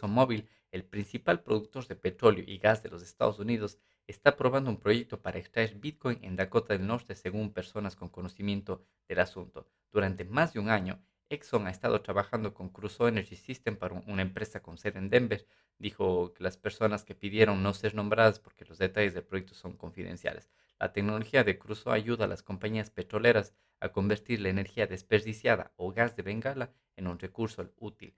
ExxonMobil, el principal productor de petróleo y gas de los Estados Unidos, está probando un proyecto para extraer Bitcoin en Dakota del Norte según personas con conocimiento del asunto. Durante más de un año, Exxon ha estado trabajando con Crusoe Energy System para una empresa con sede en Denver. Dijo que las personas que pidieron no ser nombradas porque los detalles del proyecto son confidenciales. La tecnología de Crusoe ayuda a las compañías petroleras a convertir la energía desperdiciada o gas de Bengala en un recurso útil.